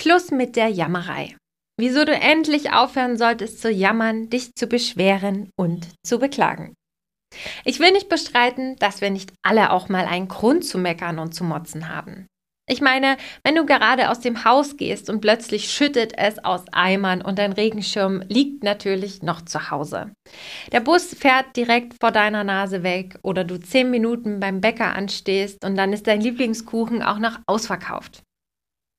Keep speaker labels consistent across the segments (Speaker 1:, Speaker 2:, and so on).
Speaker 1: Schluss mit der Jammerei. Wieso du endlich aufhören solltest zu jammern, dich zu beschweren und zu beklagen. Ich will nicht bestreiten, dass wir nicht alle auch mal einen Grund zu meckern und zu motzen haben. Ich meine, wenn du gerade aus dem Haus gehst und plötzlich schüttet es aus Eimern und dein Regenschirm liegt natürlich noch zu Hause. Der Bus fährt direkt vor deiner Nase weg oder du zehn Minuten beim Bäcker anstehst und dann ist dein Lieblingskuchen auch noch ausverkauft.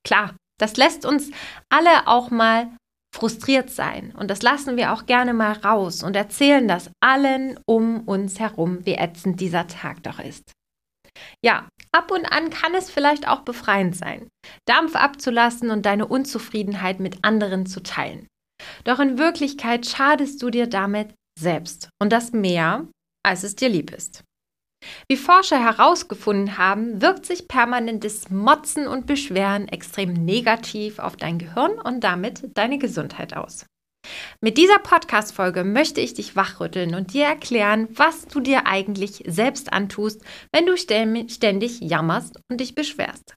Speaker 1: Klar, das lässt uns alle auch mal frustriert sein und das lassen wir auch gerne mal raus und erzählen das allen um uns herum, wie ätzend dieser Tag doch ist. Ja, ab und an kann es vielleicht auch befreiend sein, Dampf abzulassen und deine Unzufriedenheit mit anderen zu teilen. Doch in Wirklichkeit schadest du dir damit selbst und das mehr, als es dir lieb ist. Wie Forscher herausgefunden haben, wirkt sich permanentes Motzen und Beschweren extrem negativ auf dein Gehirn und damit deine Gesundheit aus. Mit dieser Podcast-Folge möchte ich dich wachrütteln und dir erklären, was du dir eigentlich selbst antust, wenn du ständig jammerst und dich beschwerst.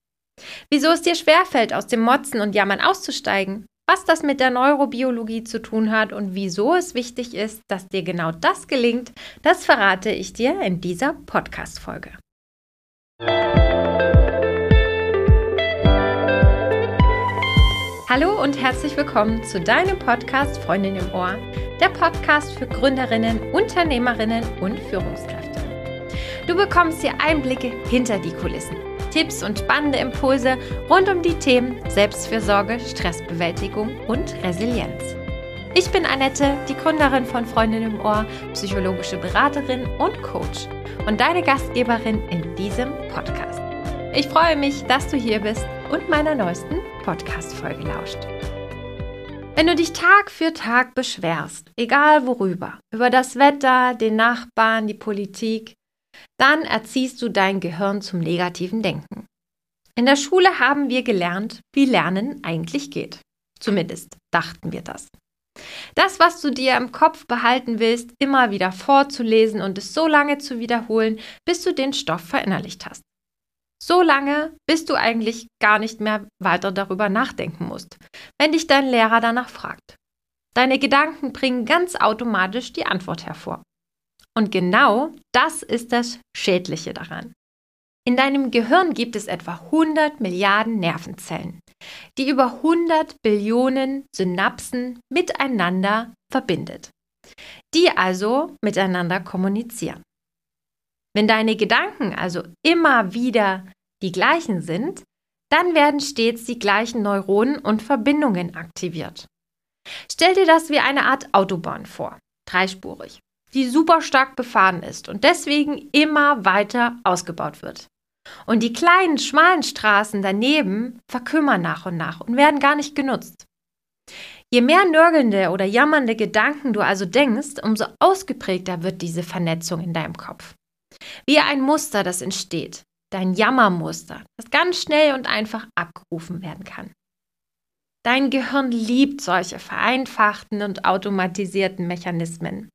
Speaker 1: Wieso es dir schwerfällt, aus dem Motzen und Jammern auszusteigen, was das mit der Neurobiologie zu tun hat und wieso es wichtig ist, dass dir genau das gelingt, das verrate ich dir in dieser Podcast-Folge. Hallo und herzlich willkommen zu deinem Podcast Freundin im Ohr, der Podcast für Gründerinnen, Unternehmerinnen und Führungskräfte. Du bekommst hier Einblicke hinter die Kulissen, Tipps und spannende Impulse rund um die Themen Selbstfürsorge, Stressbewältigung und Resilienz. Ich bin Annette, die Gründerin von Freundin im Ohr, psychologische Beraterin und Coach und deine Gastgeberin in diesem Podcast. Ich freue mich, dass du hier bist und meiner neuesten Podcast-Folge lauscht. Wenn du dich Tag für Tag beschwerst, egal worüber, über das Wetter, den Nachbarn, die Politik, dann erziehst du dein Gehirn zum negativen Denken. In der Schule haben wir gelernt, wie Lernen eigentlich geht. Zumindest dachten wir das. Das, was du dir im Kopf behalten willst, immer wieder vorzulesen und es so lange zu wiederholen, bis du den Stoff verinnerlicht hast. So lange, bis du eigentlich gar nicht mehr weiter darüber nachdenken musst, wenn dich dein Lehrer danach fragt. Deine Gedanken bringen ganz automatisch die Antwort hervor. Und genau das ist das Schädliche daran. In deinem Gehirn gibt es etwa 100 Milliarden Nervenzellen, die über 100 Billionen Synapsen miteinander verbindet, die also miteinander kommunizieren. Wenn deine Gedanken also immer wieder die gleichen sind, dann werden stets die gleichen Neuronen und Verbindungen aktiviert. Stell dir das wie eine Art Autobahn vor, dreispurig, die super stark befahren ist und deswegen immer weiter ausgebaut wird. Und die kleinen, schmalen Straßen daneben verkümmern nach und nach und werden gar nicht genutzt. Je mehr nörgelnde oder jammernde Gedanken du also denkst, umso ausgeprägter wird diese Vernetzung in deinem Kopf. Wie ein Muster, das entsteht. Dein Jammermuster, das ganz schnell und einfach abgerufen werden kann. Dein Gehirn liebt solche vereinfachten und automatisierten Mechanismen,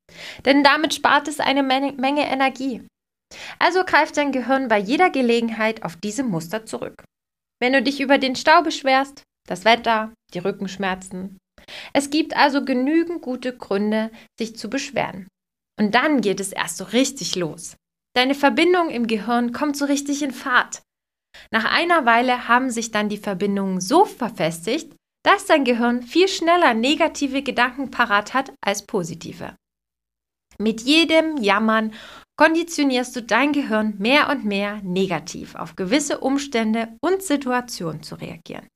Speaker 1: denn damit spart es eine Menge Energie. Also greift dein Gehirn bei jeder Gelegenheit auf diese Muster zurück. Wenn du dich über den Stau beschwerst, das Wetter, die Rückenschmerzen. Es gibt also genügend gute Gründe, sich zu beschweren. Und dann geht es erst so richtig los. Deine Verbindung im Gehirn kommt so richtig in Fahrt. Nach einer Weile haben sich dann die Verbindungen so verfestigt, dass dein Gehirn viel schneller negative Gedanken parat hat als positive. Mit jedem Jammern konditionierst du dein Gehirn mehr und mehr negativ auf gewisse Umstände und Situationen zu reagieren.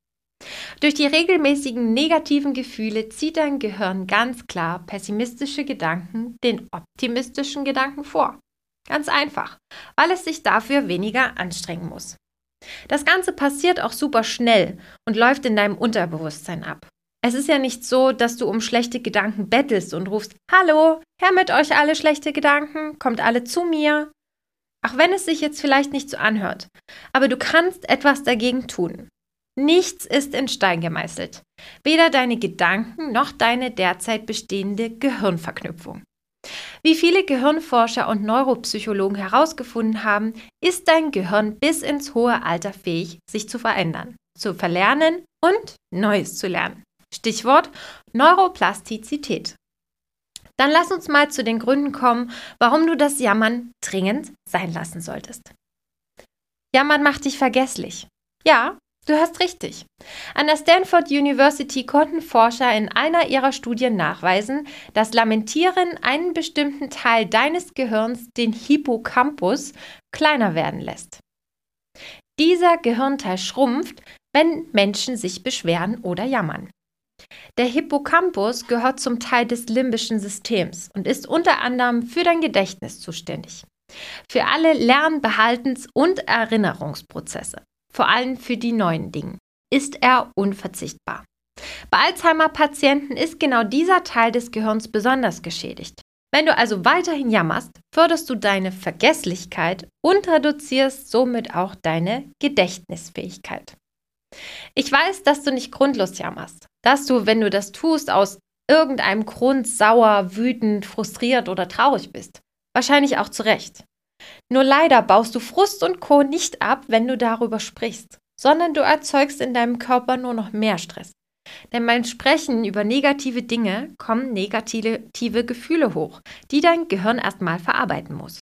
Speaker 1: Durch die regelmäßigen negativen Gefühle zieht dein Gehirn ganz klar pessimistische Gedanken den optimistischen Gedanken vor. Ganz einfach, weil es sich dafür weniger anstrengen muss. Das Ganze passiert auch super schnell und läuft in deinem Unterbewusstsein ab. Es ist ja nicht so, dass du um schlechte Gedanken bettelst und rufst, Hallo, her mit euch alle schlechte Gedanken, kommt alle zu mir. Auch wenn es sich jetzt vielleicht nicht so anhört, aber du kannst etwas dagegen tun. Nichts ist in Stein gemeißelt, weder deine Gedanken noch deine derzeit bestehende Gehirnverknüpfung. Wie viele Gehirnforscher und Neuropsychologen herausgefunden haben, ist dein Gehirn bis ins hohe Alter fähig, sich zu verändern, zu verlernen und Neues zu lernen. Stichwort Neuroplastizität. Dann lass uns mal zu den Gründen kommen, warum du das Jammern dringend sein lassen solltest. Jammern macht dich vergesslich. Ja, du hast richtig. An der Stanford University konnten Forscher in einer ihrer Studien nachweisen, dass Lamentieren einen bestimmten Teil deines Gehirns, den Hippocampus, kleiner werden lässt. Dieser Gehirnteil schrumpft, wenn Menschen sich beschweren oder jammern. Der Hippocampus gehört zum Teil des limbischen Systems und ist unter anderem für dein Gedächtnis zuständig. Für alle Lern-, Behaltens- und Erinnerungsprozesse, vor allem für die neuen Dinge, ist er unverzichtbar. Bei Alzheimer-Patienten ist genau dieser Teil des Gehirns besonders geschädigt. Wenn du also weiterhin jammerst, förderst du deine Vergesslichkeit und reduzierst somit auch deine Gedächtnisfähigkeit. Ich weiß, dass du nicht grundlos jammerst, dass du, wenn du das tust, aus irgendeinem Grund sauer, wütend, frustriert oder traurig bist. Wahrscheinlich auch zu Recht. Nur leider baust du Frust und Co. nicht ab, wenn du darüber sprichst, sondern du erzeugst in deinem Körper nur noch mehr Stress. Denn beim Sprechen über negative Dinge kommen negative Gefühle hoch, die dein Gehirn erstmal verarbeiten muss.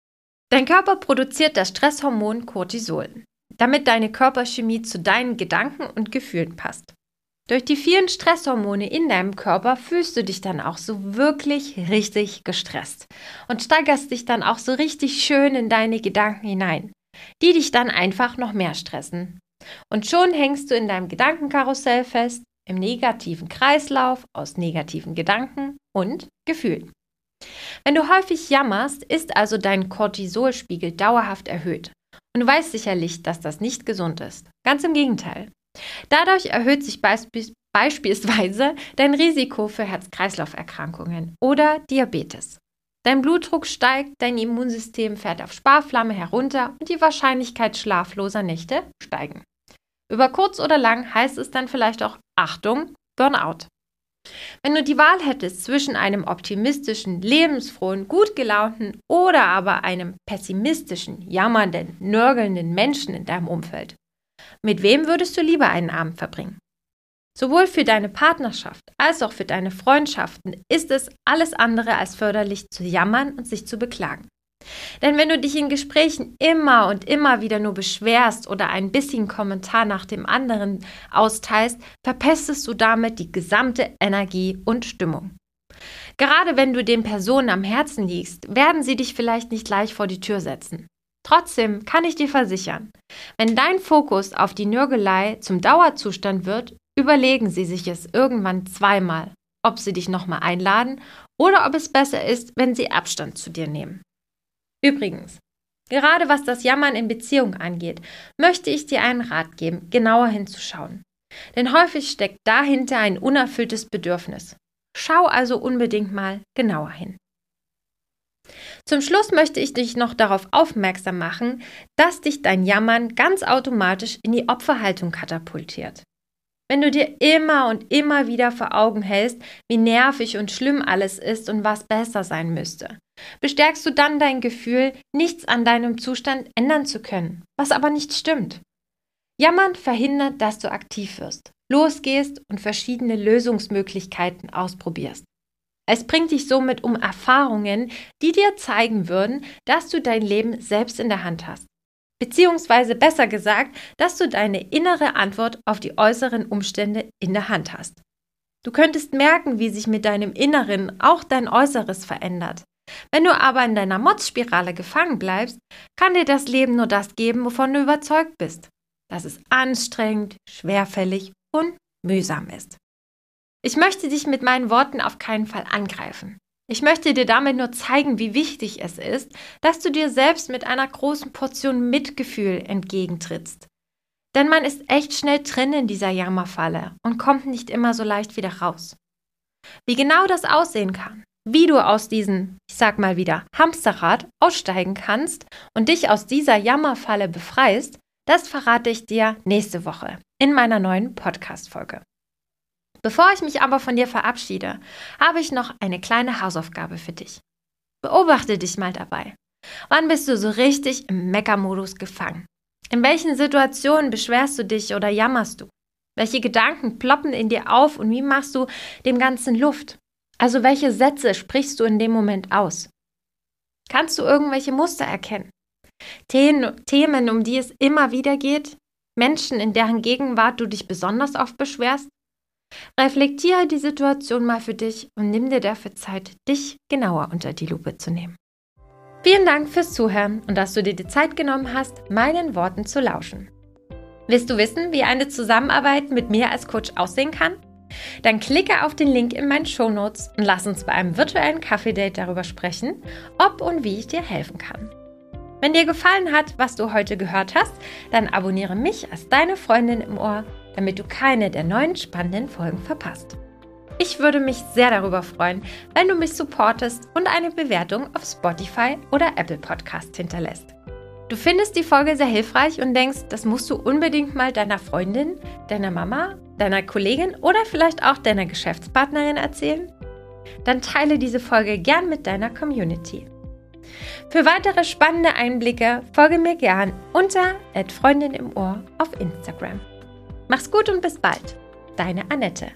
Speaker 1: Dein Körper produziert das Stresshormon Cortisol, damit deine Körperchemie zu deinen Gedanken und Gefühlen passt. Durch die vielen Stresshormone in deinem Körper fühlst du dich dann auch so wirklich richtig gestresst und steigerst dich dann auch so richtig schön in deine Gedanken hinein, die dich dann einfach noch mehr stressen. Und schon hängst du in deinem Gedankenkarussell fest im negativen Kreislauf aus negativen Gedanken und Gefühlen. Wenn du häufig jammerst, ist also dein Cortisolspiegel dauerhaft erhöht. Und du weißt sicherlich, dass das nicht gesund ist. Ganz im Gegenteil. Dadurch erhöht sich beisp beispielsweise dein Risiko für Herz-Kreislauf-Erkrankungen oder Diabetes. Dein Blutdruck steigt, dein Immunsystem fährt auf Sparflamme herunter und die Wahrscheinlichkeit schlafloser Nächte steigen. Über kurz oder lang heißt es dann vielleicht auch Achtung, Burnout. Wenn du die Wahl hättest zwischen einem optimistischen, lebensfrohen, gut gelaunten oder aber einem pessimistischen, jammernden, nörgelnden Menschen in deinem Umfeld, mit wem würdest du lieber einen Abend verbringen? Sowohl für deine Partnerschaft als auch für deine Freundschaften ist es alles andere als förderlich zu jammern und sich zu beklagen. Denn wenn du dich in Gesprächen immer und immer wieder nur beschwerst oder ein bisschen Kommentar nach dem anderen austeilst, verpestest du damit die gesamte Energie und Stimmung. Gerade wenn du den Personen am Herzen liegst, werden sie dich vielleicht nicht gleich vor die Tür setzen. Trotzdem kann ich dir versichern, wenn dein Fokus auf die Nörgelei zum Dauerzustand wird, überlegen sie sich es irgendwann zweimal, ob sie dich nochmal einladen oder ob es besser ist, wenn sie Abstand zu dir nehmen. Übrigens, gerade was das Jammern in Beziehung angeht, möchte ich dir einen Rat geben, genauer hinzuschauen. Denn häufig steckt dahinter ein unerfülltes Bedürfnis. Schau also unbedingt mal genauer hin. Zum Schluss möchte ich dich noch darauf aufmerksam machen, dass dich dein Jammern ganz automatisch in die Opferhaltung katapultiert. Wenn du dir immer und immer wieder vor Augen hältst, wie nervig und schlimm alles ist und was besser sein müsste, bestärkst du dann dein Gefühl, nichts an deinem Zustand ändern zu können, was aber nicht stimmt. Jammern verhindert, dass du aktiv wirst, losgehst und verschiedene Lösungsmöglichkeiten ausprobierst. Es bringt dich somit um Erfahrungen, die dir zeigen würden, dass du dein Leben selbst in der Hand hast. Beziehungsweise besser gesagt, dass du deine innere Antwort auf die äußeren Umstände in der Hand hast. Du könntest merken, wie sich mit deinem Inneren auch dein Äußeres verändert. Wenn du aber in deiner Motzspirale gefangen bleibst, kann dir das Leben nur das geben, wovon du überzeugt bist. Dass es anstrengend, schwerfällig und mühsam ist. Ich möchte dich mit meinen Worten auf keinen Fall angreifen. Ich möchte dir damit nur zeigen, wie wichtig es ist, dass du dir selbst mit einer großen Portion Mitgefühl entgegentrittst. Denn man ist echt schnell drin in dieser Jammerfalle und kommt nicht immer so leicht wieder raus. Wie genau das aussehen kann, wie du aus diesem, ich sag mal wieder, Hamsterrad aussteigen kannst und dich aus dieser Jammerfalle befreist, das verrate ich dir nächste Woche in meiner neuen Podcast-Folge. Bevor ich mich aber von dir verabschiede, habe ich noch eine kleine Hausaufgabe für dich. Beobachte dich mal dabei. Wann bist du so richtig im Meckermodus gefangen? In welchen Situationen beschwerst du dich oder jammerst du? Welche Gedanken ploppen in dir auf und wie machst du dem Ganzen Luft? Also welche Sätze sprichst du in dem Moment aus? Kannst du irgendwelche Muster erkennen? Themen, um die es immer wieder geht? Menschen, in deren Gegenwart du dich besonders oft beschwerst? Reflektiere die Situation mal für dich und nimm dir dafür Zeit, dich genauer unter die Lupe zu nehmen. Vielen Dank fürs Zuhören und dass du dir die Zeit genommen hast, meinen Worten zu lauschen. Willst du wissen, wie eine Zusammenarbeit mit mir als Coach aussehen kann? Dann klicke auf den Link in meinen Shownotes und lass uns bei einem virtuellen Kaffee-Date darüber sprechen, ob und wie ich dir helfen kann. Wenn dir gefallen hat, was du heute gehört hast, dann abonniere mich als deine Freundin im Ohr, damit du keine der neuen spannenden Folgen verpasst. Ich würde mich sehr darüber freuen, wenn du mich supportest und eine Bewertung auf Spotify oder Apple Podcast hinterlässt. Du findest die Folge sehr hilfreich und denkst, das musst du unbedingt mal deiner Freundin, deiner Mama, deiner Kollegin oder vielleicht auch deiner Geschäftspartnerin erzählen? Dann teile diese Folge gern mit deiner Community. Für weitere spannende Einblicke folge mir gern unter Freundin im Ohr auf Instagram. Mach's gut und bis bald. Deine Annette.